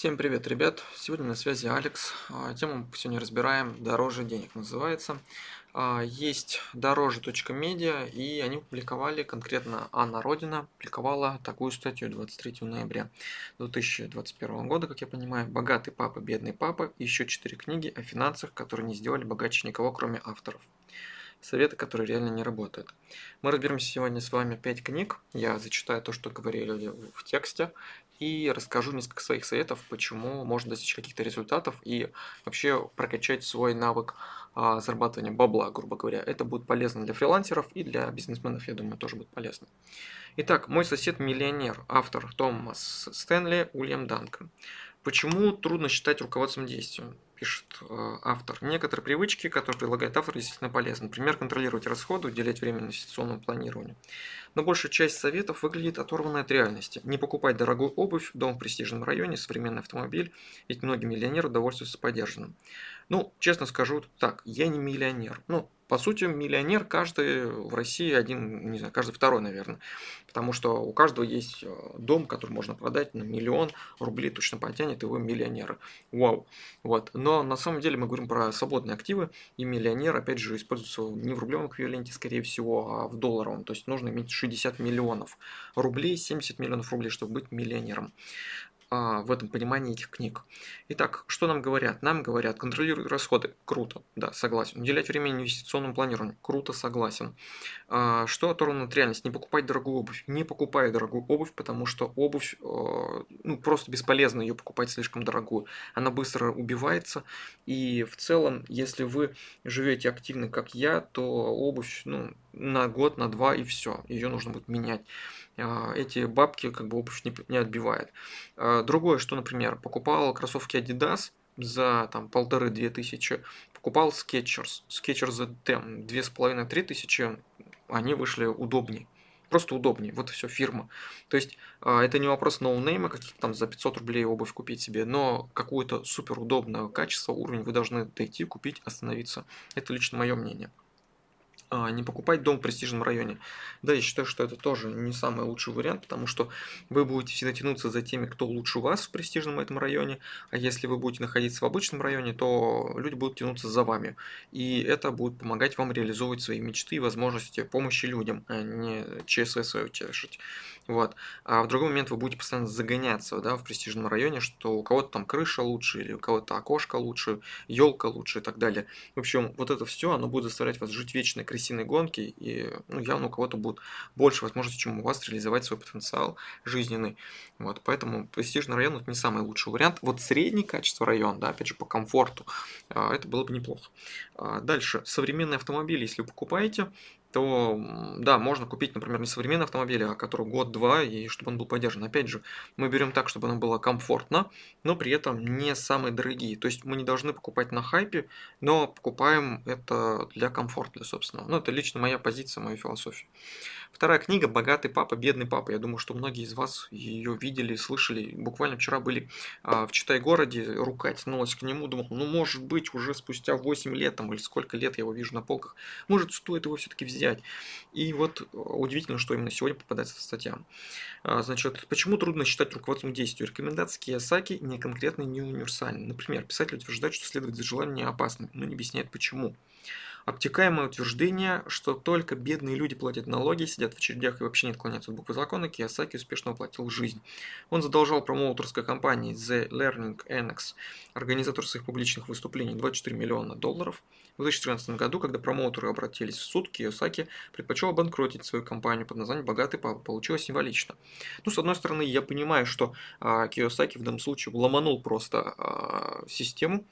Всем привет, ребят! Сегодня на связи Алекс. А, тему сегодня разбираем «Дороже денег» называется. А, есть дороже.медиа, и они публиковали, конкретно Анна Родина публиковала такую статью 23 ноября 2021 года, как я понимаю, «Богатый папа, бедный папа» и еще четыре книги о финансах, которые не сделали богаче никого, кроме авторов советы, которые реально не работают. Мы разберемся сегодня с вами 5 книг. Я зачитаю то, что говорили в тексте, и расскажу несколько своих советов, почему можно достичь каких-то результатов и вообще прокачать свой навык а, зарабатывания бабла, грубо говоря. Это будет полезно для фрилансеров и для бизнесменов, я думаю, тоже будет полезно. Итак, мой сосед миллионер, автор Томас Стэнли, Уильям Данкан. Почему трудно считать руководством действием? Пишет э, автор. Некоторые привычки, которые предлагает автор, действительно полезны. Например, контролировать расходы, уделять время инвестиционному планированию. Но большая часть советов выглядит оторванной от реальности. Не покупать дорогую обувь, дом в престижном районе, современный автомобиль, ведь многие миллионеры довольствуются подержанным. Ну, честно скажу так, я не миллионер. Ну, по сути, миллионер каждый в России один, не знаю, каждый второй, наверное. Потому что у каждого есть э, дом, который можно продать на миллион рублей, точно потянет его миллионера. Вау. Вот. Но на самом деле мы говорим про свободные активы, и миллионер, опять же, используется не в рублевом эквиваленте, скорее всего, а в долларовом. То есть нужно иметь 60 миллионов рублей, 70 миллионов рублей, чтобы быть миллионером а, в этом понимании этих книг. Итак, что нам говорят? Нам говорят, контролировать расходы. Круто, да, согласен. Уделять время инвестиционному планированию. Круто, согласен. А, что оторвано от реальности? Не покупать дорогую обувь. Не покупай дорогую обувь, потому что обувь, а, ну, просто бесполезно ее покупать слишком дорогую. Она быстро убивается. И в целом, если вы живете активно, как я, то обувь, ну, на год, на два и все. Ее нужно будет менять. А, эти бабки как бы обувь не, не отбивает. А, другое, что, например, покупал кроссовки Adidas за там полторы-две тысячи, покупал Skechers, Skechers ZTM, две с половиной-три тысячи, они вышли удобнее. Просто удобнее, вот и все, фирма. То есть а, это не вопрос ноунейма, каких-то там за 500 рублей обувь купить себе, но какое-то супер удобное качество, уровень вы должны дойти, купить, остановиться. Это лично мое мнение. А, не покупать дом в престижном районе. Да, я считаю, что это тоже не самый лучший вариант, потому что вы будете всегда тянуться за теми, кто лучше вас в престижном этом районе, а если вы будете находиться в обычном районе, то люди будут тянуться за вами. И это будет помогать вам реализовывать свои мечты и возможности помощи людям, а не ЧСВ свое тешить. Вот. А в другой момент вы будете постоянно загоняться да, в престижном районе, что у кого-то там крыша лучше, или у кого-то окошко лучше, елка лучше и так далее. В общем, вот это все, оно будет заставлять вас жить вечной крысиной гонки, и ну, явно у кого-то будет больше возможностей, чем у вас, реализовать свой потенциал жизненный. Вот, поэтому престижный район это не самый лучший вариант. Вот средний качество район, да, опять же, по комфорту, а, это было бы неплохо. А, дальше, современные автомобили, если вы покупаете, то да, можно купить, например, не современный автомобиль, а который год-два, и чтобы он был поддержан. Опять же, мы берем так, чтобы нам было комфортно, но при этом не самые дорогие. То есть мы не должны покупать на хайпе, но покупаем это для комфорта, для собственного. Ну, это лично моя позиция, моя философия. Вторая книга «Богатый папа, бедный папа». Я думаю, что многие из вас ее видели, слышали. Буквально вчера были а, в Читай-городе, рука тянулась к нему, думал, ну, может быть, уже спустя 8 лет там, или сколько лет я его вижу на полках, может, стоит его все-таки взять. И вот а, удивительно, что именно сегодня попадается в статья. А, значит, почему трудно считать руководством действию? Рекомендации Киясаки не конкретны, не универсальны. Например, писатель утверждает, что следовать за желанием опасно, но не объясняет почему. Обтекаемое утверждение, что только бедные люди платят налоги, сидят в очередях и вообще не отклоняются от буквы закона, Киосаки успешно оплатил жизнь. Он задолжал промоутерской компании The Learning Annex, организатор своих публичных выступлений, 24 миллиона долларов. В 2013 году, когда промоутеры обратились в суд, Киосаки предпочел обанкротить свою компанию под названием «Богатый папа». Получилось символично. Ну, с одной стороны, я понимаю, что а, Киосаки в данном случае ломанул просто а, систему,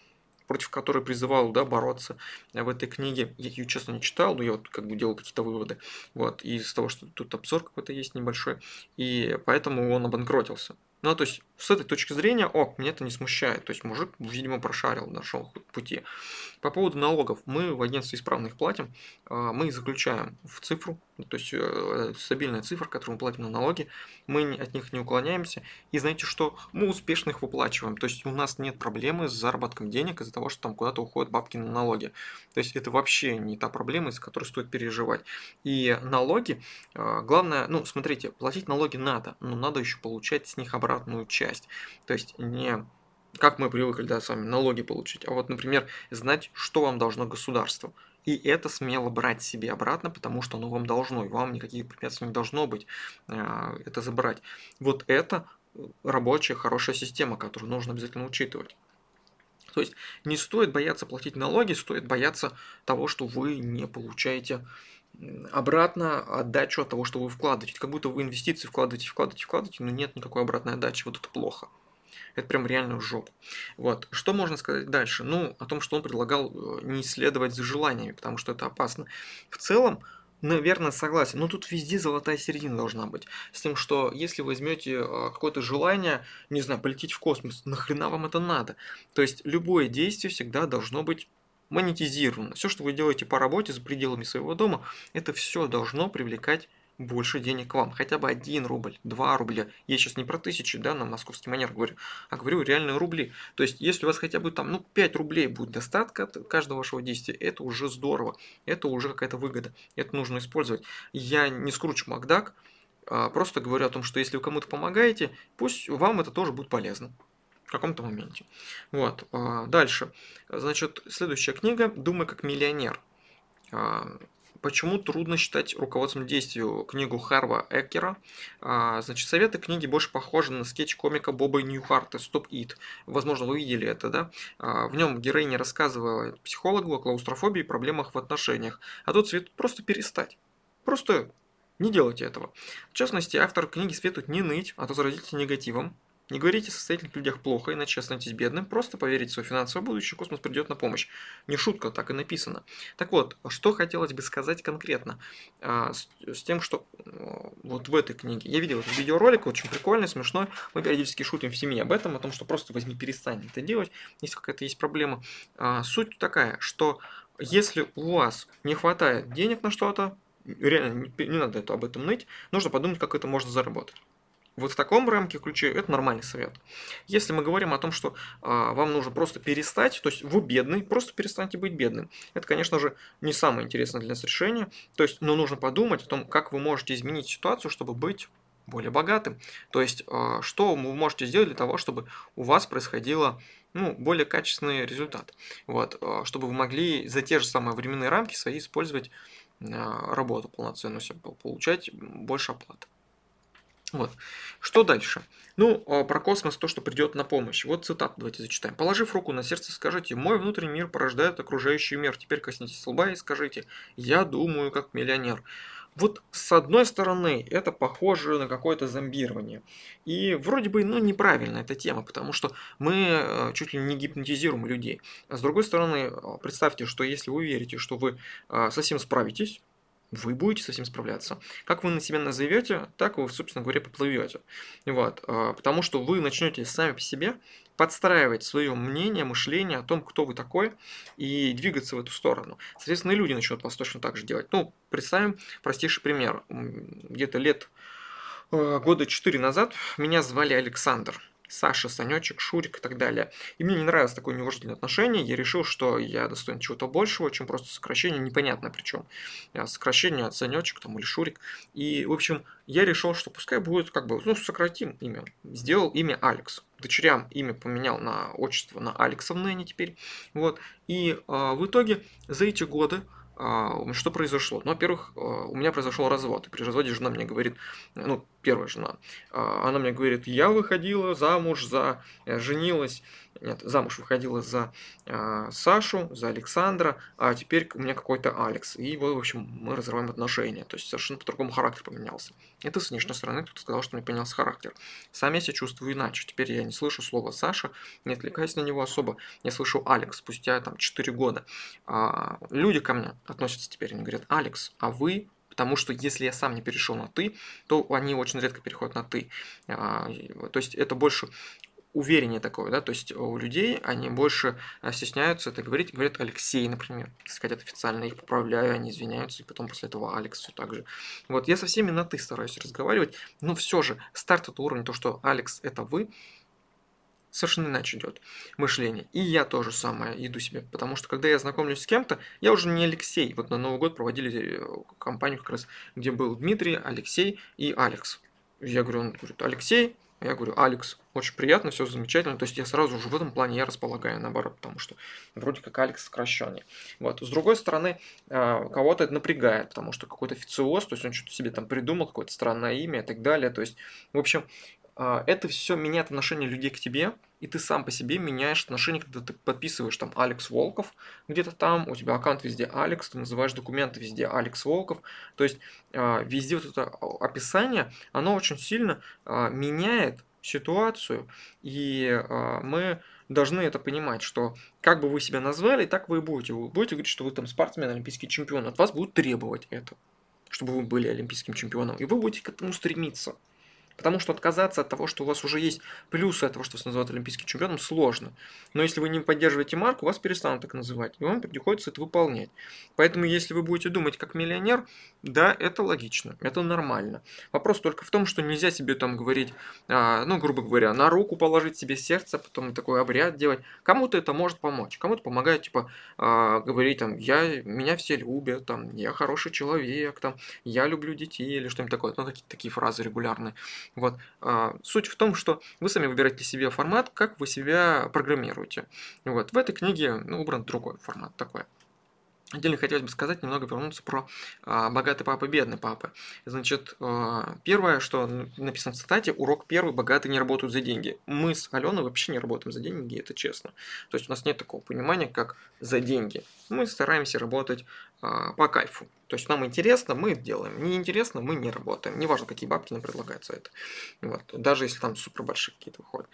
против которой призывал да, бороться в этой книге. Я ее, честно, не читал, но я вот как бы делал какие-то выводы. Вот, из того, что тут обзор какой-то есть небольшой. И поэтому он обанкротился. Ну, то есть, с этой точки зрения, ок, меня это не смущает. То есть, мужик, видимо, прошарил, нашел пути. По поводу налогов. Мы в агентстве исправно их платим. А, мы заключаем в цифру. То есть, э, стабильная цифра, которую мы платим на налоги. Мы от них не уклоняемся. И знаете что? Мы успешно их выплачиваем. То есть, у нас нет проблемы с заработком денег из-за того, что там куда-то уходят бабки на налоги. То есть, это вообще не та проблема, из-за которой стоит переживать. И налоги, а, главное, ну, смотрите, платить налоги надо, но надо еще получать с них обратную часть. То есть не как мы привыкли, да, с вами налоги получить, а вот, например, знать, что вам должно государство. И это смело брать себе обратно, потому что оно вам должно, и вам никаких препятствий не должно быть э, это забрать. Вот это рабочая, хорошая система, которую нужно обязательно учитывать. То есть не стоит бояться платить налоги, стоит бояться того, что вы не получаете обратно отдачу от того, что вы вкладываете. Как будто вы инвестиции вкладываете, вкладываете, вкладываете, но нет никакой обратной отдачи. Вот это плохо. Это прям реально жопа. Вот. Что можно сказать дальше? Ну, о том, что он предлагал э, не исследовать за желаниями, потому что это опасно. В целом, Наверное, согласен. Но тут везде золотая середина должна быть. С тем, что если вы возьмете а, какое-то желание, не знаю, полететь в космос, нахрена вам это надо? То есть любое действие всегда должно быть монетизировано. Все, что вы делаете по работе за пределами своего дома, это все должно привлекать больше денег к вам. Хотя бы 1 рубль, 2 рубля. Я сейчас не про тысячи, да, на московский манер говорю, а говорю реальные рубли. То есть, если у вас хотя бы там, ну, 5 рублей будет достатка от каждого вашего действия, это уже здорово. Это уже какая-то выгода. Это нужно использовать. Я не скручу Макдак, а просто говорю о том, что если вы кому-то помогаете, пусть вам это тоже будет полезно в каком-то моменте. Вот. А, дальше. Значит, следующая книга «Думай как миллионер». А, Почему трудно считать руководством действию книгу Харва Эккера? А, значит, советы книги больше похожи на скетч комика Боба Ньюхарта «Стоп Ит». Возможно, вы видели это, да? В нем героиня рассказывала психологу о клаустрофобии и проблемах в отношениях. А тут советует просто перестать. Просто не делайте этого. В частности, автор книги советует не ныть, а то заразите негативом, не говорите о состоятельных людях плохо, иначе останетесь бедным. Просто поверите в свое финансовое будущее, космос придет на помощь. Не шутка, так и написано. Так вот, что хотелось бы сказать конкретно а, с, с тем, что а, вот в этой книге. Я видел этот видеоролик, очень прикольный, смешной. Мы периодически шутим в семье об этом, о том, что просто возьми, перестань это делать, если какая-то есть проблема. А, суть такая, что если у вас не хватает денег на что-то, реально не, не надо это, об этом ныть, нужно подумать, как это можно заработать. Вот в таком рамке ключе это нормальный совет. Если мы говорим о том, что а, вам нужно просто перестать, то есть вы бедный, просто перестаньте быть бедным. Это, конечно же, не самое интересное для нас решение. То есть, но нужно подумать о том, как вы можете изменить ситуацию, чтобы быть более богатым. То есть, а, что вы можете сделать для того, чтобы у вас происходило ну, более качественный результат. Вот, а, чтобы вы могли за те же самые временные рамки свои использовать а, работу полноценную, получать больше оплаты. Вот. Что дальше? Ну, а, про космос, то, что придет на помощь. Вот цитату давайте зачитаем. Положив руку на сердце, скажите, мой внутренний мир порождает окружающий мир. Теперь коснитесь лба и скажите, я думаю как миллионер. Вот с одной стороны, это похоже на какое-то зомбирование. И вроде бы, ну, неправильная эта тема, потому что мы э, чуть ли не гипнотизируем людей. А с другой стороны, а, представьте, что если вы верите, что вы совсем справитесь, вы будете с этим справляться. Как вы на себя назовете, так вы, собственно говоря, поплывете. Вот. А, потому что вы начнете сами по себе подстраивать свое мнение, мышление о том, кто вы такой, и двигаться в эту сторону. Соответственно, и люди начнут вас точно так же делать. Ну, представим простейший пример. Где-то лет э, года 4 назад меня звали Александр. Саша, Санечек, Шурик и так далее. И мне не нравилось такое неуважительное отношение. Я решил, что я достоин чего-то большего, чем просто сокращение, непонятно причем. Сокращение от Санечек там, или Шурик. И, в общем, я решил, что пускай будет как бы, ну, сократим имя. Сделал имя Алекс. Дочерям имя поменял на отчество на Алексовны они теперь. Вот. И э, в итоге за эти годы а, что произошло? Ну, во-первых, а, у меня произошел развод. И при разводе жена мне говорит, ну, первая жена, а, она мне говорит, я выходила замуж за, э, женилась нет, замуж выходила за э, Сашу, за Александра, а теперь у меня какой-то Алекс. И вот, в общем, мы разрываем отношения. То есть совершенно по-другому характер поменялся. Это с внешней стороны кто-то сказал, что мне поменялся характер. Сам я себя чувствую иначе. Теперь я не слышу слова Саша, не отвлекаюсь на него особо. Я слышу Алекс спустя там 4 года. А, люди ко мне относятся теперь, они говорят, Алекс, а вы потому что если я сам не перешел на ты, то они очень редко переходят на ты. А, то есть это больше увереннее такое, да, то есть у людей они больше э, стесняются это говорить, говорят Алексей, например, сказать официально, их поправляю, они извиняются, и потом после этого Алекс все так же. Вот, я со всеми на ты стараюсь разговаривать, но все же старт это уровень, то, что Алекс это вы, совершенно иначе идет мышление. И я тоже самое иду себе, потому что когда я знакомлюсь с кем-то, я уже не Алексей. Вот на Новый год проводили э, компанию как раз, где был Дмитрий, Алексей и Алекс. Я говорю, он говорит, Алексей, Я говорю, Алекс, очень приятно, все замечательно. То есть я сразу уже в этом плане я располагаю наоборот, потому что вроде как Алекс сокращенный. Вот. С другой стороны, а, кого-то это напрягает, потому что какой-то официоз, то есть он что-то себе там придумал, какое-то странное имя и так далее. То есть, в общем, это все меняет отношение людей к тебе, и ты сам по себе меняешь отношение, когда ты подписываешь там Алекс Волков, где-то там, у тебя аккаунт везде Алекс, ты называешь документы везде Алекс Волков, то есть а, везде вот это описание, оно очень сильно а, меняет ситуацию, и мы должны это понимать, что как бы вы себя назвали, так вы и будете. Вы будете говорить, что вы там спортсмен, олимпийский чемпион, от вас будут требовать это, чтобы вы были олимпийским чемпионом, и вы будете к этому стремиться. Потому что отказаться от того, что у вас уже есть плюсы от того, что вас называют олимпийским чемпионом, сложно. Но если вы не поддерживаете марку, вас перестанут так называть. И вам приходится это выполнять. Поэтому, если вы будете думать как миллионер, да, это логично, это нормально. Вопрос только в том, что нельзя себе там говорить, а, ну, грубо говоря, на руку положить себе сердце, потом такой обряд делать. Кому-то это может помочь, кому-то помогает, типа, а, говорить там, я, меня все любят, там, я хороший человек, там, я люблю детей или что-нибудь такое. Ну, такие, такие фразы регулярные. Вот. А, суть в том, что вы сами выбираете себе формат, как вы себя программируете. Вот. В этой книге ну, убран другой формат такой. Отдельно хотелось бы сказать, немного вернуться про а, богатый папа бедный папа. Значит, а, первое, что написано в цитате, урок первый, богатые не работают за деньги. Мы с Аленой вообще не работаем за деньги, это честно. То есть у нас нет такого понимания, как за деньги. Мы стараемся работать а, по кайфу. То есть нам интересно, мы делаем. Не интересно, мы не работаем. Неважно, какие бабки нам предлагаются это. Вот. Даже если там супер большие какие-то выходят.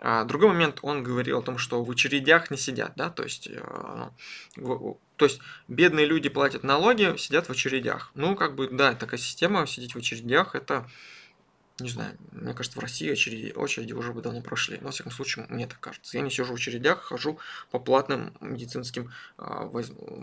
А другой момент, он говорил о том, что в очередях не сидят, да, то есть, э, ну, то есть бедные люди платят налоги, сидят в очередях. Ну, как бы, да, такая система, сидеть в очередях, это не знаю, мне кажется, в России очереди, очереди уже бы давно прошли. Но, во всяком случае, мне так кажется. Я не сижу в очередях, хожу по платным медицинским а,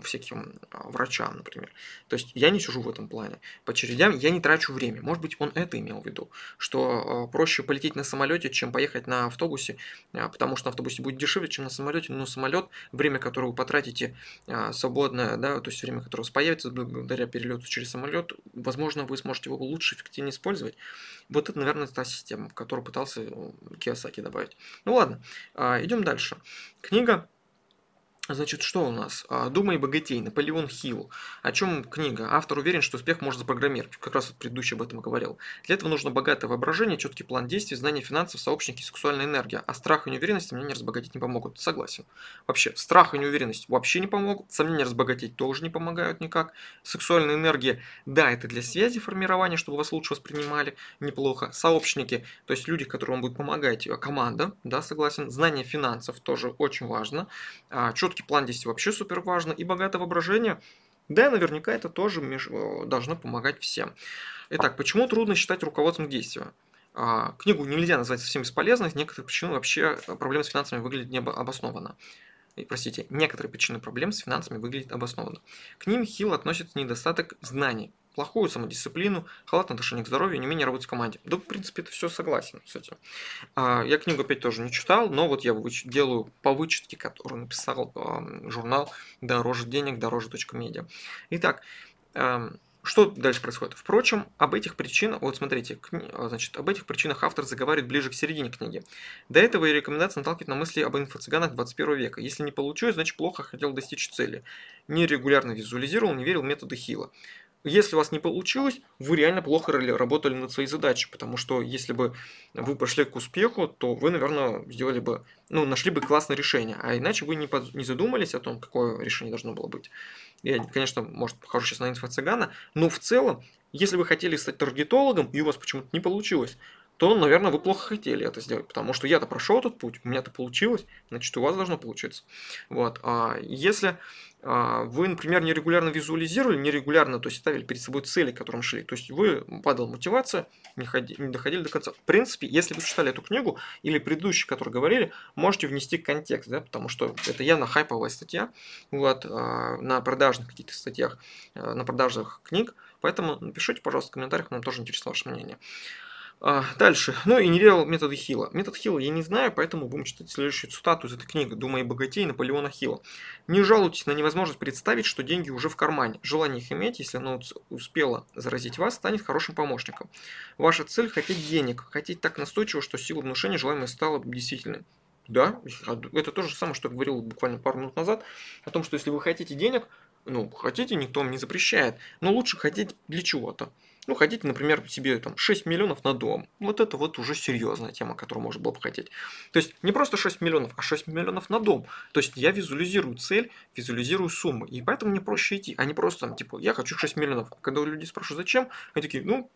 всяким а, врачам, например. То есть я не сижу в этом плане. По очередям я не трачу время. Может быть, он это имел в виду, что а, проще полететь на самолете, чем поехать на автобусе, а, потому что на автобусе будет дешевле, чем на самолете. Но самолет, время, которое вы потратите а, свободное, да, то есть время, которое у вас появится благодаря перелету через самолет, возможно, вы сможете его лучше, эффективнее использовать. Это, наверное, та система, которую пытался э, Киосаки добавить. Ну ладно, а, идем дальше. Книга Значит, что у нас? А, «Думай богатей», Наполеон Хилл. О чем книга? Автор уверен, что успех можно запрограммировать. Как раз вот предыдущий об этом говорил. Для этого нужно богатое воображение, четкий план действий, знание финансов, сообщники, сексуальная энергия. А страх и неуверенность сомнения разбогатеть не помогут. Согласен. Вообще, страх и неуверенность вообще не помогут. Сомнения разбогатеть тоже не помогают никак. Сексуальная энергия, да, это для связи формирования, чтобы вас лучше воспринимали. Неплохо. Сообщники, то есть люди, которым будет помогать, э, команда, да, согласен. Знание финансов тоже очень важно. А, четкий четкий план действий вообще супер важно, и богатое воображение, да, наверняка это тоже э, должно помогать всем. Итак, почему трудно считать руководством к действию? А, книгу нельзя назвать совсем бесполезной, некоторые причины вообще э, проблемы с финансами выглядят необоснованно. И, простите, некоторые причины проблем с финансами выглядят обоснованно. К ним Хилл относится недостаток знаний, плохую самодисциплину, халатное отношение к здоровью, не менее работать в команде. Да, в принципе, это все согласен с этим. А, я книгу опять тоже не читал, но вот я делаю по вычетке, которую написал журнал «Дороже денег», дороже.медиа. Итак, что дальше происходит? Впрочем, об этих причинах, вот смотрите, значит, об этих причинах автор заговаривает ближе к середине книги. До этого и рекомендация наталкивает на мысли об инфо-цыганах 21 века. Если не получилось, значит плохо хотел достичь цели. Нерегулярно визуализировал, не верил в методы Хила. Если у вас не получилось, вы реально плохо работали над своей задачей, потому что если бы вы пошли к успеху, то вы, наверное, сделали бы, ну, нашли бы классное решение, а иначе вы не, под, не задумались о том, какое решение должно было быть. Я, конечно, может, похожу сейчас на инфо-цыгана, но в целом, если вы хотели стать таргетологом, и у вас почему-то не получилось, то, наверное, вы плохо хотели это сделать, потому что я-то прошел этот путь, у меня-то получилось, значит, у вас должно получиться. Вот. А если а, вы, например, нерегулярно визуализировали, нерегулярно, то есть ставили перед собой цели, к которым шли, то есть вы падала мотивация, не, ходи, не доходили до конца. В принципе, если вы читали эту книгу или предыдущие, которые говорили, можете внести контекст, да, потому что это явно хайповая статья, вот, а, на продажных каких-то статьях, а, на продажах книг, поэтому напишите, пожалуйста, в комментариях, нам тоже интересно ваше мнение. А, дальше. Ну и не верил в методы Хилла. Метод Хилла я не знаю, поэтому будем читать следующую цитату из этой книги «Думай богатей» Наполеона Хилла. «Не жалуйтесь на невозможность представить, что деньги уже в кармане. Желание их иметь, если оно успело заразить вас, станет хорошим помощником. Ваша цель – хотеть денег, хотеть так настойчиво, что сила внушения желаемое стало действительной. Да, это то же самое, что я говорил буквально пару минут назад, о том, что если вы хотите денег, ну, хотите, никто вам не запрещает, но лучше хотеть для чего-то. Ну, хотите, например, себе там 6 миллионов на дом. Вот это вот уже серьезная тема, которую можно было бы хотеть. То есть не просто 6 миллионов, а 6 миллионов на дом. То есть я визуализирую цель, визуализирую сумму. И поэтому мне проще идти, а не просто там, типа, я хочу 6 миллионов. А когда у людей спрашивают, зачем, они такие, ну,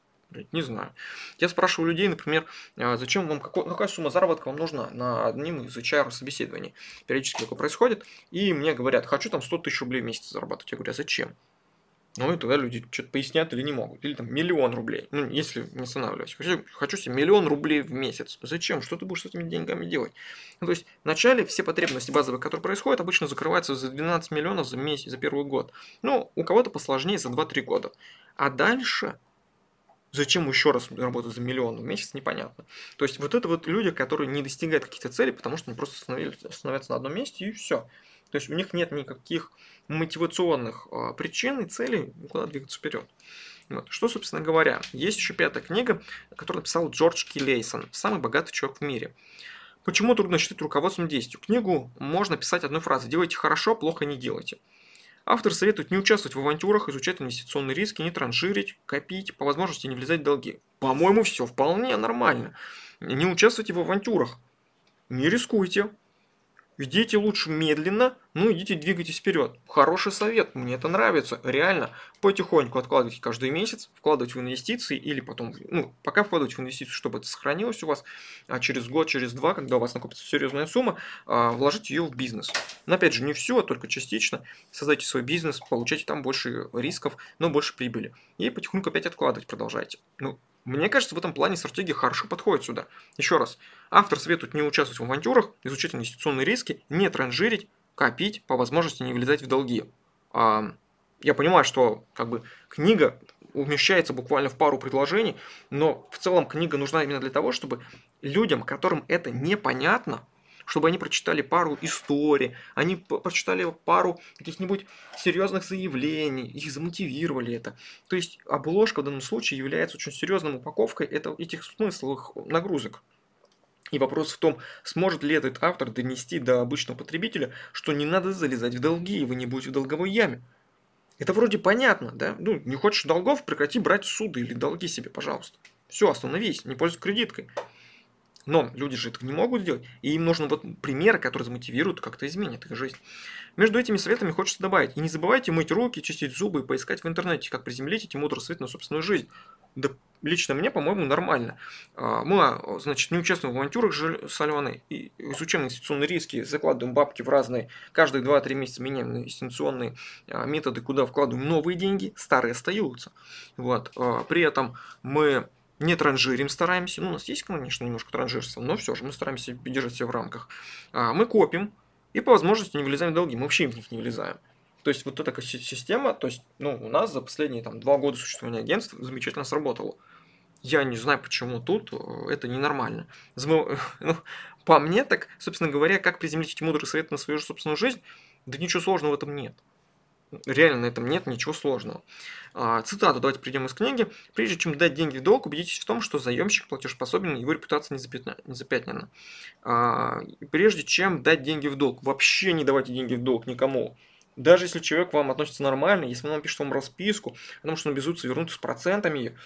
не знаю. Я спрашиваю людей, например, «А зачем вам, какой, какая сумма заработка вам нужна на одним из HR собеседований. Периодически такое происходит. И мне говорят, хочу там 100 тысяч рублей в месяц зарабатывать. Я говорю, а зачем? Ну и тогда люди что-то пояснят или не могут. Или там миллион рублей. Ну, если не останавливаюсь. Хочу, хочу себе миллион рублей в месяц. Зачем? Что ты будешь с этими деньгами делать? Ну, то есть, вначале все потребности базовые, которые происходят, обычно закрываются за 12 миллионов за месяц, за первый год. Ну, у кого-то посложнее за 2-3 года. А дальше Зачем еще раз работать за миллион в месяц, непонятно. То есть вот это вот люди, которые не достигают каких-то целей, потому что они просто становятся на одном месте и все. То есть у них нет никаких мотивационных э, причин и целей куда двигаться вперед. Вот. Что, собственно говоря, есть еще пятая книга, которую написал Джордж Килейсон, самый богатый человек в мире. Почему трудно считать руководством действию? Книгу можно писать одной фразой «делайте хорошо, плохо не делайте». Автор советует не участвовать в авантюрах, изучать инвестиционные риски, не транжирить, копить, по возможности не влезать в долги. По-моему, все вполне нормально. Не участвуйте в авантюрах. Не рискуйте. Идите лучше медленно, ну идите двигайтесь вперед. Хороший совет, мне это нравится. Реально, потихоньку откладывайте каждый месяц, вкладывать в инвестиции или потом, ну, пока вкладывать в инвестиции, чтобы это сохранилось у вас, а через год, через два, когда у вас накопится серьезная сумма, а, вложить ее в бизнес. Но опять же, не все, а только частично. Создайте свой бизнес, получайте там больше рисков, но больше прибыли. И потихоньку опять откладывать продолжайте. Ну, мне кажется, в этом плане стратегия хорошо подходит сюда. Еще раз, автор советует не участвовать в авантюрах, изучать инвестиционные риски, не транжирить, копить, по возможности не влезать в долги. А, я понимаю, что как бы книга умещается буквально в пару предложений, но в целом книга нужна именно для того, чтобы людям, которым это непонятно, чтобы они прочитали пару историй, они прочитали пару каких-нибудь серьезных заявлений, их замотивировали это. То есть обложка в данном случае является очень серьезной упаковкой это, этих смысловых нагрузок. И вопрос в том, сможет ли этот автор донести до обычного потребителя, что не надо залезать в долги, и вы не будете в долговой яме. Это вроде понятно, да? Ну, не хочешь долгов, прекрати брать суды или долги себе, пожалуйста. Все, остановись, не пользуйся кредиткой. Но люди же этого не могут сделать, и им нужен вот пример, который замотивирует, как-то изменит их жизнь. Между этими советами хочется добавить, и не забывайте мыть руки, чистить зубы и поискать в интернете, как приземлить эти мудрые советы на собственную жизнь. Да лично мне, по-моему, нормально. А, мы, а, значит, не участвуем в авантюрах с Аленой, и изучаем инвестиционные риски, закладываем бабки в разные, каждые 2-3 месяца меняем инвестиционные а, методы, куда вкладываем новые деньги, старые остаются. Вот. При этом мы не транжирим стараемся. Ну, у нас есть, конечно, немножко транжирства, но все же мы стараемся держать себя в рамках. А, мы копим и по возможности не влезаем в долги. Мы вообще в них не влезаем. То есть вот эта система, то есть, ну, у нас за последние там два года существования агентства замечательно сработала. Я не знаю, почему тут э, это ненормально. Ну, по мне так, собственно говоря, как приземлить эти мудрые советы на свою собственную жизнь, да ничего сложного в этом нет. Реально на этом нет ничего сложного. А, цитату давайте придем из книги. Прежде чем дать деньги в долг, убедитесь в том, что заемщик платежеспособен, его репутация не запятнана. А, прежде чем дать деньги в долг, вообще не давайте деньги в долг никому. Даже если человек к вам относится нормально, если он вам пишет вам расписку, потому что он обязуется вернуться с процентами,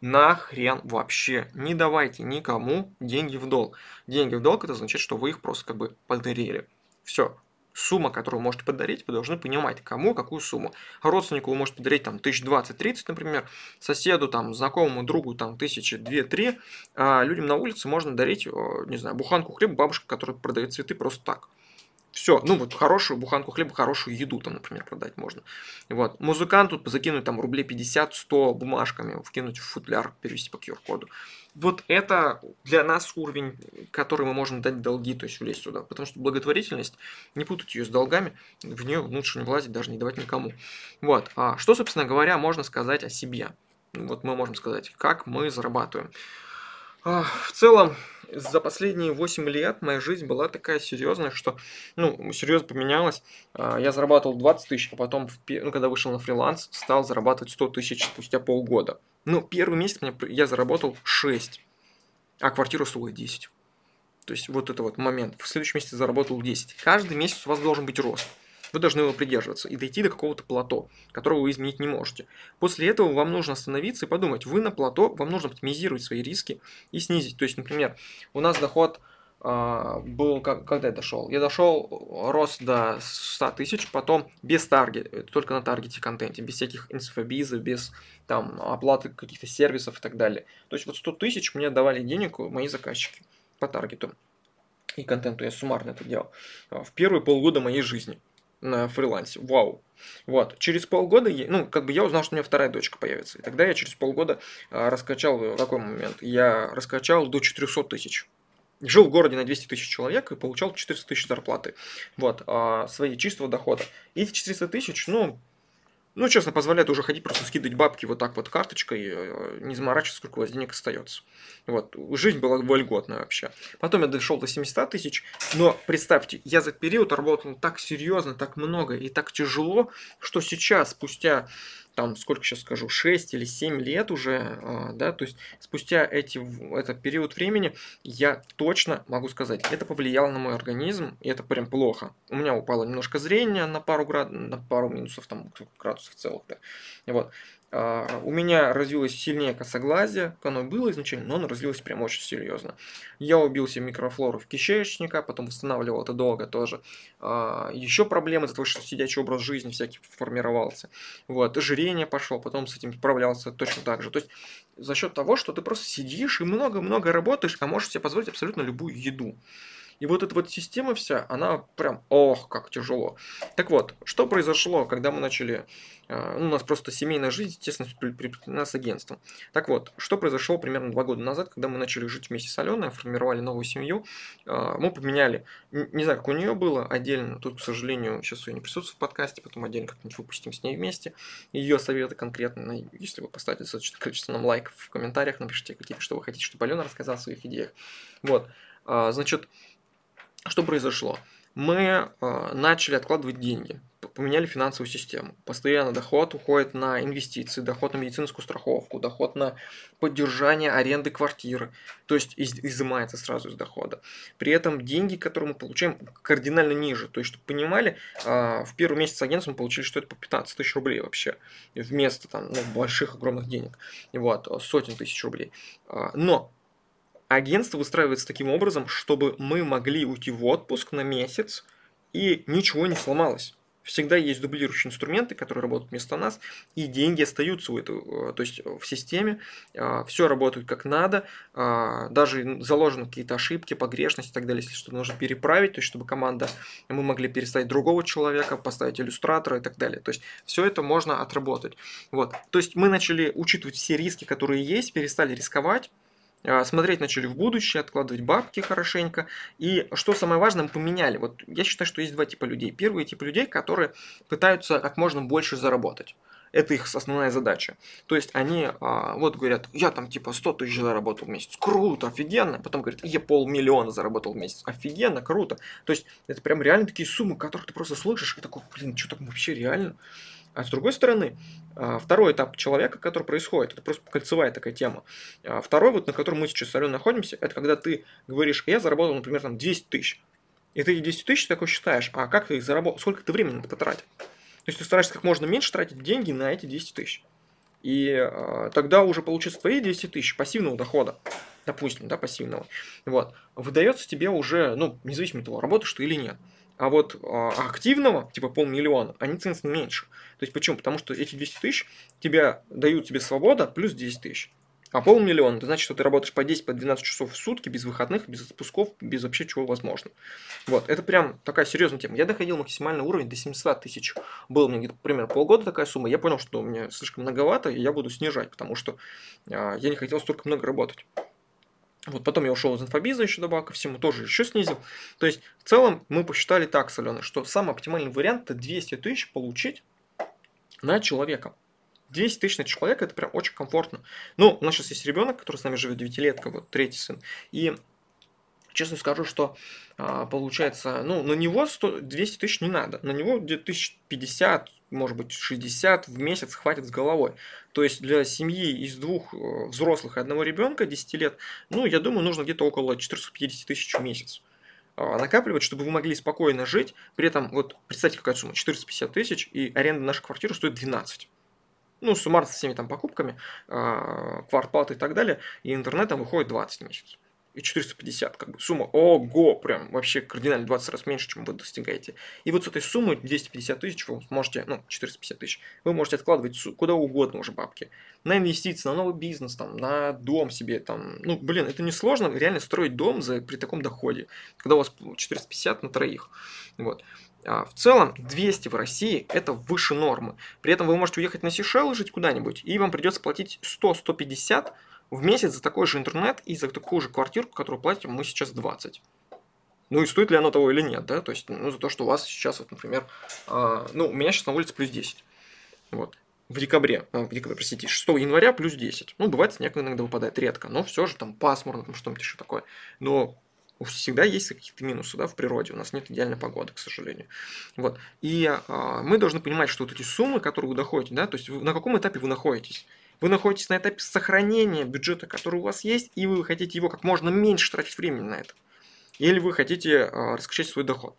нахрен вообще не давайте никому деньги в долг. Деньги в долг это означает, что вы их просто как бы подарили. Все, сумма, которую вы можете подарить, вы должны понимать, кому какую сумму. Родственнику вы можете подарить там 1020-30, например, соседу, там, знакомому другу там тысячи две-три, а людям на улице можно дарить, не знаю, буханку хлеба бабушка, которая продает цветы просто так. Все, ну вот хорошую буханку хлеба, хорошую еду там, например, продать можно. Вот. Музыканту закинуть там рублей 50-100 бумажками, вкинуть в футляр, перевести по QR-коду. Вот это для нас уровень, который мы можем дать долги, то есть влезть сюда. Потому что благотворительность, не путать ее с долгами, в нее лучше не влазить, даже не давать никому. Вот. А что, собственно говоря, можно сказать о себе? Вот мы можем сказать, как мы зарабатываем. А, в целом, за последние 8 лет моя жизнь была такая серьезная, что, ну, серьезно поменялась. А, я зарабатывал 20 тысяч, а потом, ну, когда вышел на фриланс, стал зарабатывать 100 тысяч спустя полгода. Ну, первый месяц я заработал 6, а квартира стоила 10. То есть вот это вот момент. В следующем месяце заработал 10. Каждый месяц у вас должен быть рост. Вы должны его придерживаться и дойти до какого-то плато, которого вы изменить не можете. После этого вам нужно остановиться и подумать, вы на плато, вам нужно оптимизировать свои риски и снизить. То есть, например, у нас доход Uh, был, как, когда я дошел? Я дошел, рос до 100 тысяч, потом без таргета, только на таргете контенте, без всяких инфобизов, без там оплаты каких-то сервисов и так далее. То есть вот 100 тысяч мне давали денег мои заказчики по таргету и контенту, я суммарно это делал, а, в первые полгода моей жизни на фрилансе. Вау. Вот. Через полгода, ну, как бы я узнал, что у меня вторая дочка появится. И тогда я через полгода а, раскачал, в какой момент? Я раскачал до 400 тысяч. Жил в городе на 200 тысяч человек и получал 400 тысяч зарплаты. Вот, а, свои чистого дохода. И эти 400 тысяч, ну, ну, честно, позволяет уже ходить, просто скидывать бабки вот так вот карточкой, э, не заморачиваться, сколько у вас денег остается. Вот, жизнь была вольготная вообще. Потом я дошел до 700 тысяч, но представьте, я за период работал так серьезно, так много и так тяжело, что сейчас, спустя там, сколько сейчас скажу, 6 или 7 лет уже, а, да, то есть спустя эти, этот период времени я точно могу сказать, это повлияло на мой организм, и это прям плохо. У меня упало немножко зрение на пару, град... на пару минусов, там, градусов целых, да. Вот. А, у меня развилось сильнее косоглазие, оно было изначально, но оно развилось прям очень серьезно. Я убил себе микрофлору в кишечника, потом восстанавливал это долго тоже. А, Еще проблемы из-за того, что сидячий образ жизни всякий формировался. Вот, ожирение пошло, потом с этим справлялся точно так же. То есть за счет того, что ты просто сидишь и много-много работаешь, а можешь себе позволить абсолютно любую еду. И вот эта вот система вся, она прям, ох, как тяжело. Так вот, что произошло, когда мы начали, э, ну, у нас просто семейная жизнь, естественно, приплетена с агентством. Так вот, что произошло примерно два года назад, когда мы начали жить вместе с Аленой, формировали новую семью, э, мы поменяли, не знаю, как у нее было отдельно, тут, к сожалению, сейчас ее не присутствует в подкасте, потом отдельно как-нибудь выпустим с ней вместе, ее советы конкретно, если вы поставите достаточное количество нам лайков в комментариях, напишите какие-то, что вы хотите, чтобы Алена рассказала о своих идеях. Вот, а, значит, что произошло? Мы э, начали откладывать деньги, поменяли финансовую систему. Постоянно доход уходит на инвестиции, доход на медицинскую страховку, доход на поддержание аренды квартиры, то есть из, изымается сразу из дохода. При этом деньги, которые мы получаем, кардинально ниже. То есть, чтобы понимали, э, в первый месяц агентства мы получили что-то по 15 тысяч рублей вообще, вместо там, ну, больших огромных денег, вот, сотен тысяч рублей. Э, но агентство выстраивается таким образом, чтобы мы могли уйти в отпуск на месяц и ничего не сломалось. Всегда есть дублирующие инструменты, которые работают вместо нас, и деньги остаются у этого, э, то есть в системе, э, все работает как надо, э, даже заложены какие-то ошибки, погрешности и так далее, если что-то нужно переправить, то есть чтобы команда, мы могли переставить другого человека, поставить иллюстратора и так далее. То есть все это можно отработать. Вот. То есть мы начали учитывать все риски, которые есть, перестали рисковать, а, смотреть начали в будущее, откладывать бабки хорошенько. И что самое важное, мы поменяли. Вот я считаю, что есть два типа людей. Первый тип людей, которые пытаются как можно больше заработать. Это их основная задача. То есть они а, вот говорят, я там типа 100 тысяч заработал в месяц, круто, офигенно. Потом говорят, я полмиллиона заработал в месяц, офигенно, круто. То есть это прям реально такие суммы, которых ты просто слышишь и такой, блин, что так вообще реально? А с другой стороны, а, второй этап человека, который происходит, это просто кольцевая такая тема. А второй, вот на котором мы сейчас с Аленой находимся, это когда ты говоришь, я заработал, например, там 200 тысяч. И ты эти 10 тысяч такой считаешь, а как ты их заработал, сколько ты времени на это потратил? То есть ты стараешься как можно меньше тратить деньги на эти 10 тысяч. И э, тогда уже получится твои 200 тысяч пассивного дохода, допустим, да, пассивного, вот, выдается тебе уже, ну, независимо от того, работаешь ты или нет. А вот а, активного, типа полмиллиона, они ценятся меньше. То есть почему? Потому что эти 200 тысяч тебя дают тебе свобода плюс 10 тысяч. А полмиллиона, это значит, что ты работаешь по 10-12 по 12 часов в сутки, без выходных, без отпусков, без вообще чего возможно. Вот, это прям такая серьезная тема. Я доходил максимальный уровень до 700 тысяч. Было мне где-то примерно полгода такая сумма. Я понял, что у меня слишком многовато, и я буду снижать, потому что а, я не хотел столько много работать. Вот потом я ушел из инфобиза еще добавок ко всему, тоже еще снизил. То есть, в целом, мы посчитали так с Аленой, что самый оптимальный вариант это 200 тысяч получить на человека. 200 тысяч на человека это прям очень комфортно. Ну, у нас сейчас есть ребенок, который с нами живет, девятилетка, вот третий сын. И честно скажу, что а, получается, ну, на него 100, 200 тысяч не надо. На него где-то 1050, может быть, 60 в месяц хватит с головой. То есть для семьи из двух э, взрослых и одного ребенка 10 лет, ну, я думаю, нужно где-то около 450 тысяч в месяц а, накапливать, чтобы вы могли спокойно жить. При этом, вот представьте, какая сумма, 450 тысяч, и аренда нашей квартиры стоит 12. Ну, суммарно со всеми там покупками, а, квартплаты и так далее, и интернетом выходит 20 месяцев и 450, как бы сумма, ого, прям вообще кардинально 20 раз меньше, чем вы достигаете. И вот с этой суммы 250 тысяч вы можете, ну, 450 тысяч, вы можете откладывать куда угодно уже бабки. На инвестиции, на новый бизнес, там, на дом себе, там, ну, блин, это не сложно реально строить дом за, при таком доходе, когда у вас 450 на троих, вот. А в целом 200 в России это выше нормы. При этом вы можете уехать на Сейшелы жить куда-нибудь, и вам придется платить 100-150 в месяц за такой же интернет и за такую же квартирку, которую платим мы сейчас 20. Ну и стоит ли оно того или нет, да? То есть, ну, за то, что у вас сейчас, вот, например, э, ну, у меня сейчас на улице плюс 10. Вот. В декабре, э, в декабре, простите, 6 января плюс 10. Ну, бывает, снег иногда выпадает редко, но все же там пасмурно, там что-нибудь еще такое. Но всегда есть какие-то минусы да, в природе, у нас нет идеальной погоды, к сожалению. Вот. И э, мы должны понимать, что вот эти суммы, которые вы доходите, да, то есть на каком этапе вы находитесь. Вы находитесь на этапе сохранения бюджета, который у вас есть, и вы хотите его как можно меньше тратить времени на это. Или вы хотите э, раскачать свой доход.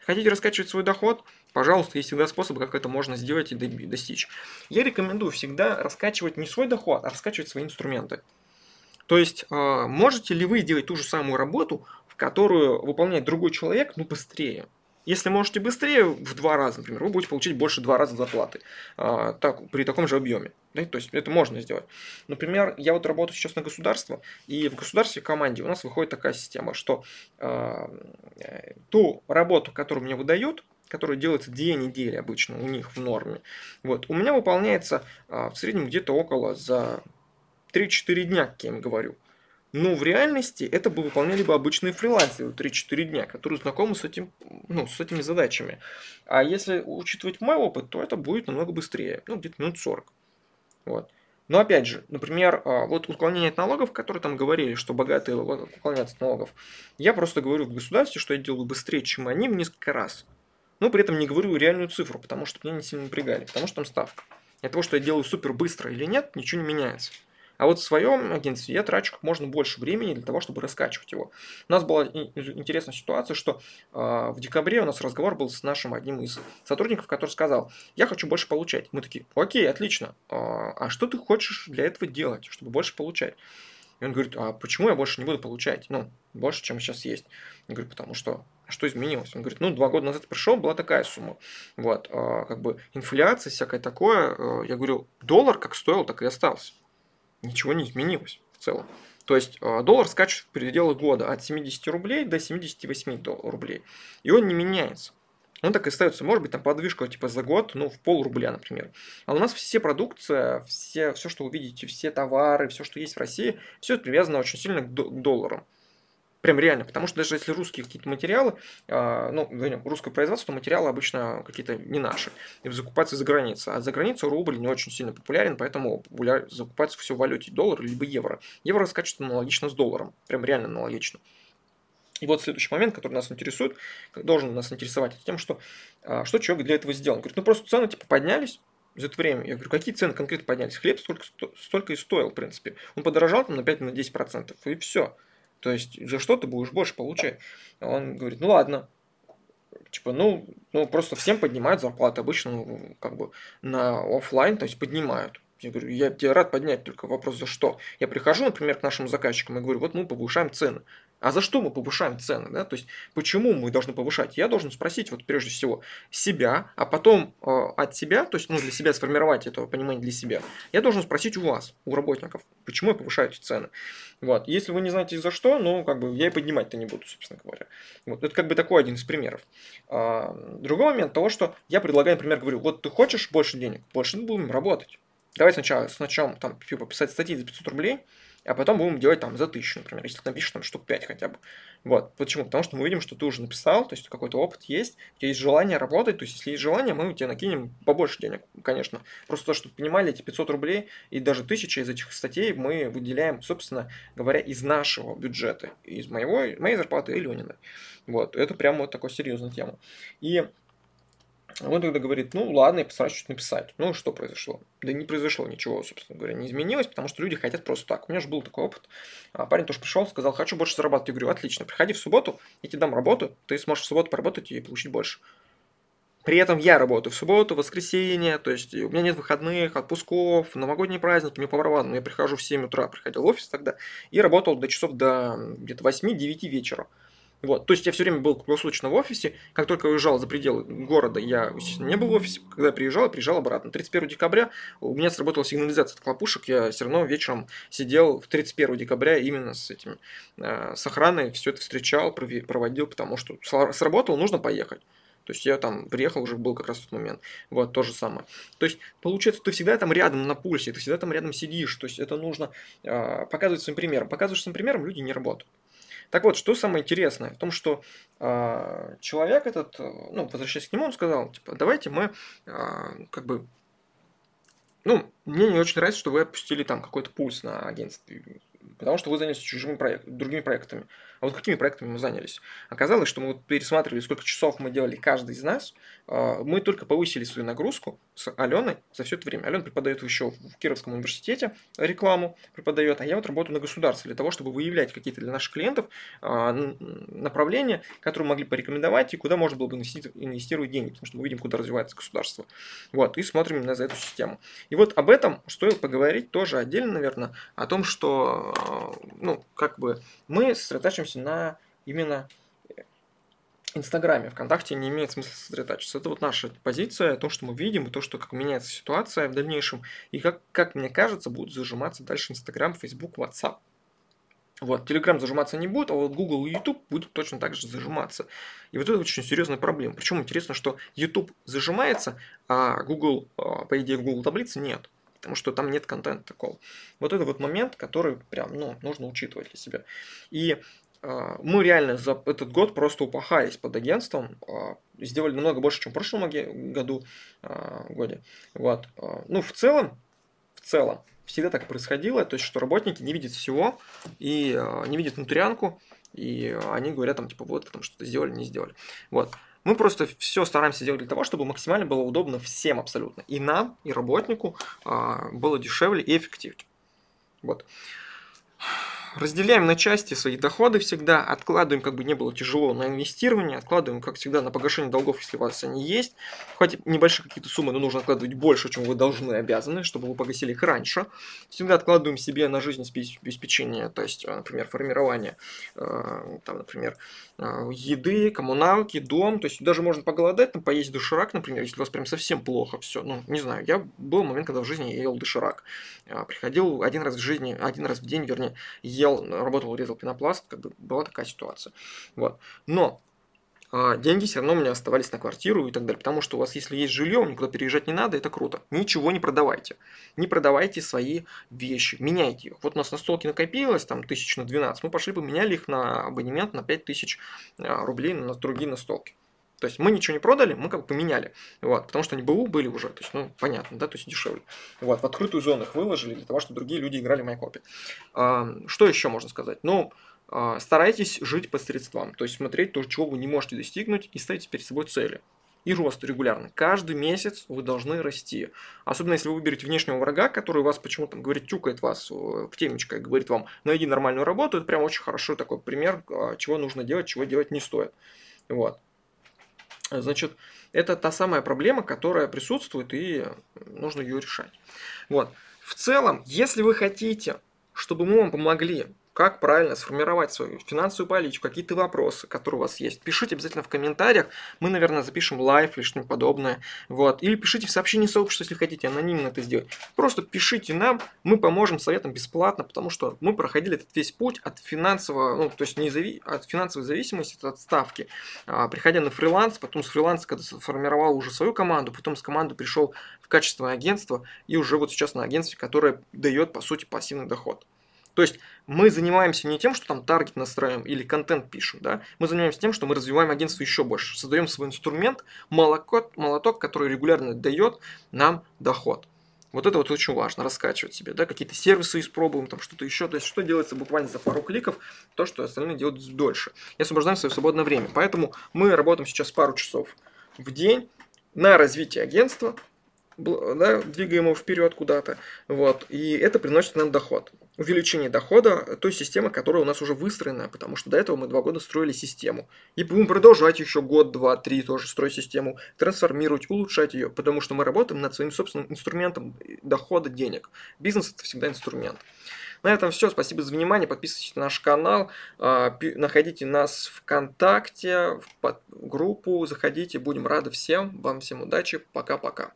Хотите раскачивать свой доход? Пожалуйста, есть всегда способы, как это можно сделать и достичь. Я рекомендую всегда раскачивать не свой доход, а раскачивать свои инструменты. То есть, э, можете ли вы делать ту же самую работу, в которую выполняет другой человек, но быстрее? Если можете быстрее, в два раза, например, вы будете получить больше два раза зарплаты а, так, при таком же объеме. Да? То есть это можно сделать. Например, я вот работаю сейчас на государство, и в государстве команде у нас выходит такая система, что а, ту работу, которую мне выдают, которая делается две недели обычно у них в норме, вот, у меня выполняется а, в среднем где-то около за 3-4 дня, как я им говорю. Но в реальности это бы выполняли бы обычные фрилансеры 3-4 дня, которые знакомы с, этим, ну, с этими задачами. А если учитывать мой опыт, то это будет намного быстрее, ну, где-то минут 40. Вот. Но опять же, например, а, вот уклонение от налогов, которые там говорили, что богатые уклоняются от налогов, я просто говорю в государстве, что я делаю быстрее, чем они в несколько раз. Но при этом не говорю реальную цифру, потому что меня не сильно напрягали, потому что там ставка. От того, что я делаю супер быстро или нет, ничего не меняется. А вот в своем агентстве я трачу как можно больше времени для того, чтобы раскачивать его. У нас была интересная ситуация, что э, в декабре у нас разговор был с нашим одним из сотрудников, который сказал, я хочу больше получать. Мы такие, окей, отлично. Э, а что ты хочешь для этого делать, чтобы больше получать? И он говорит, а почему я больше не буду получать? Ну, больше, чем сейчас есть. Я говорю, потому что «А что изменилось? Он говорит, ну, два года назад пришел, была такая сумма. Вот, а, как бы инфляция, всякое такое. Я говорю, доллар как стоил, так и остался ничего не изменилось в целом. То есть а, доллар скачет в пределах года от 70 рублей до 78 рублей. И он не меняется. Он так и остается, может быть, там подвижка типа за год, ну, в пол рубля, например. А у нас все продукция, все, все, что вы видите, все товары, все, что есть в России, все это привязано очень сильно к долларам. Прям реально, потому что даже если русские какие-то материалы, э, ну, русское производство, материалы обычно какие-то не наши, и закупаться за границей. А за границей рубль не очень сильно популярен, поэтому популяр... закупается все в валюте доллар либо евро. Евро скачет аналогично с долларом, прям реально аналогично. И вот следующий момент, который нас интересует, должен нас интересовать, это тем, что, а, что человек для этого сделал. Он говорит, ну просто цены типа поднялись, за это время. Я говорю, какие цены конкретно поднялись? Хлеб столько, столько и стоил, в принципе. Он подорожал там на 5-10%, и все. То есть за что ты будешь больше получать? Он говорит, ну ладно, типа, ну, ну просто всем поднимают зарплаты обычно, ну, как бы на офлайн, то есть поднимают. Я говорю, я тебе рад поднять, только вопрос за что. Я прихожу, например, к нашим заказчикам и говорю, вот мы повышаем цены. А за что мы повышаем цены? Да? То есть, почему мы должны повышать? Я должен спросить, вот прежде всего, себя, а потом э, от себя, то есть, ну, для себя сформировать это понимание для себя. Я должен спросить у вас, у работников, почему я повышаю эти цены. Вот. Если вы не знаете за что, ну, как бы, я и поднимать-то не буду, собственно говоря. Вот. Это как бы такой один из примеров. А, другой момент того, что я предлагаю, например, говорю, вот ты хочешь больше денег, больше будем работать. Давай сначала, сначала там, типа, писать статьи за 500 рублей, а потом будем делать там за тысячу, например, если ты напишешь там штук 5 хотя бы. Вот. Почему? Потому что мы видим, что ты уже написал, то есть какой-то опыт есть, у тебя есть желание работать, то есть если есть желание, мы тебе накинем побольше денег, конечно. Просто то, чтобы понимали, эти 500 рублей и даже 1000 из этих статей мы выделяем, собственно говоря, из нашего бюджета, из моего, моей зарплаты и Ленина. Вот. Это прямо вот такая серьезная тема. И он тогда говорит, ну ладно, я постараюсь что-то написать. Ну, что произошло? Да не произошло ничего, собственно говоря, не изменилось, потому что люди хотят просто так. У меня же был такой опыт. А парень тоже пришел, сказал, хочу больше зарабатывать. Я говорю, отлично, приходи в субботу, я тебе дам работу, ты сможешь в субботу поработать и получить больше. При этом я работаю в субботу, в воскресенье, то есть у меня нет выходных, отпусков, новогодние праздники, мне по барабану. Я прихожу в 7 утра, приходил в офис тогда и работал до часов до где-то 8-9 вечера. Вот. То есть я все время был круглосуточно в офисе. Как только уезжал за пределы города, я, не был в офисе. Когда я приезжал, я приезжал обратно. 31 декабря у меня сработала сигнализация от хлопушек. Я все равно вечером сидел в 31 декабря именно с этим, э, с охраной, все это встречал, проводил, потому что сработало, нужно поехать. То есть я там приехал, уже был как раз тот момент. Вот, то же самое. То есть, получается, ты всегда там рядом на пульсе, ты всегда там рядом сидишь. То есть, это нужно э, показывать своим примером. Показываешь своим примером, люди не работают. Так вот, что самое интересное в том, что э, человек этот, ну, возвращаясь к нему, он сказал, типа, давайте мы э, как бы ну, мне не очень нравится, что вы опустили там какой-то пульс на агентстве потому что вы занялись чужими проектами, другими проектами. А вот какими проектами мы занялись? Оказалось, что мы вот пересматривали, сколько часов мы делали каждый из нас. А, мы только повысили свою нагрузку с Аленой за все это время. Алена преподает еще в Кировском университете рекламу, преподает, а я вот работаю на государстве для того, чтобы выявлять какие-то для наших клиентов а, направления, которые могли порекомендовать и куда можно было бы инвестировать деньги, потому что мы видим, куда развивается государство. Вот, и смотрим именно за эту систему. И вот об этом стоило поговорить тоже отдельно, наверное, о том, что ну, как бы мы сосредотачиваемся на именно Инстаграме, ВКонтакте не имеет смысла сосредотачиваться. Это вот наша позиция, то, что мы видим, и то, что как меняется ситуация в дальнейшем, и как, как мне кажется, будут зажиматься дальше Инстаграм, Фейсбук, WhatsApp. Вот, Telegram зажиматься не будет, а вот Google и YouTube будут точно так же зажиматься. И вот это очень серьезная проблема. Причем интересно, что YouTube зажимается, а Google, а, по идее, Google таблице нет потому что там нет контента такого. Вот это вот момент, который прям, ну, нужно учитывать для себя. И э, мы реально за этот год просто упахались под агентством, э, сделали намного больше, чем в прошлом году, э, годе. Вот. Ну, в целом, в целом, всегда так происходило, то есть, что работники не видят всего и не видят внутрянку, и они говорят там, типа, вот, там что-то сделали, не сделали. Вот. Мы просто все стараемся делать для того, чтобы максимально было удобно всем абсолютно. И нам, и работнику а, было дешевле и эффективнее. Вот разделяем на части свои доходы всегда, откладываем, как бы не было тяжело, на инвестирование, откладываем, как всегда, на погашение долгов, если у вас они есть. Хоть небольшие какие-то суммы, но нужно откладывать больше, чем вы должны, обязаны, чтобы вы погасили их раньше. Всегда откладываем себе на жизнь обеспечение, то есть, э, например, формирование, э, там, например, э, еды, коммуналки, дом, то есть даже можно поголодать, там, поесть доширак, например, если у вас прям совсем плохо все. Ну, не знаю, я был момент, когда в жизни я ел доширак. Приходил один раз в жизни, один раз в день, вернее, ел, работал, резал пенопласт, как бы была такая ситуация. Вот. Но а, деньги все равно у меня оставались на квартиру и так далее. Потому что у вас, если есть жилье, никуда переезжать не надо, это круто. Ничего не продавайте. Не продавайте свои вещи, меняйте их. Вот у нас на столке накопилось там тысяч на 12, мы пошли поменяли их на абонемент на 5000 а, рублей на другие настолки. То есть мы ничего не продали, мы как бы поменяли. Вот, потому что они БУ были уже, то есть, ну, понятно, да, то есть дешевле. Вот, в открытую зону их выложили для того, чтобы другие люди играли в копии. А, что еще можно сказать? Ну, а, старайтесь жить по средствам, то есть смотреть то, чего вы не можете достигнуть, и ставить перед собой цели. И рост регулярно. Каждый месяц вы должны расти. Особенно если вы выберете внешнего врага, который вас почему-то говорит, тюкает вас в темечко и говорит вам, найди нормальную работу, это прям очень хорошо такой пример, а, чего нужно делать, чего делать не стоит. Вот. Значит, это та самая проблема, которая присутствует, и нужно ее решать. Вот. В целом, если вы хотите, чтобы мы вам помогли как правильно сформировать свою финансовую политику, какие-то вопросы, которые у вас есть. Пишите обязательно в комментариях, мы, наверное, запишем live или что-нибудь подобное. Вот. Или пишите в сообщении сообщества, если хотите анонимно это сделать. Просто пишите нам, мы поможем советом бесплатно, потому что мы проходили этот весь путь от финансового, ну, то есть не зави... от финансовой зависимости, от отставки, а, приходя на фриланс, потом с фриланса, когда сформировал уже свою команду, потом с команды пришел в качественное агентство и уже вот сейчас на агентстве, которое дает, по сути, пассивный доход. То есть мы занимаемся не тем, что там таргет настраиваем или контент пишем, да, мы занимаемся тем, что мы развиваем агентство еще больше, создаем свой инструмент, молоток, молоток, который регулярно дает нам доход. Вот это вот очень важно, раскачивать себе, да, какие-то сервисы испробуем, там что-то еще, то есть что делается буквально за пару кликов, то, что остальные делают дольше. И освобождаем свое свободное время. Поэтому мы работаем сейчас пару часов в день на развитие агентства, да, двигаем его вперед куда-то, вот, и это приносит нам доход. Увеличение дохода той системы, которая у нас уже выстроена, потому что до этого мы два года строили систему. И будем продолжать еще год, два, три тоже строить систему, трансформировать, улучшать ее, потому что мы работаем над своим собственным инструментом дохода денег. Бизнес это всегда инструмент. На этом все. Спасибо за внимание. Подписывайтесь на наш канал. А, находите нас ВКонтакте, в группу. Заходите. Будем рады всем. Вам всем удачи. Пока-пока.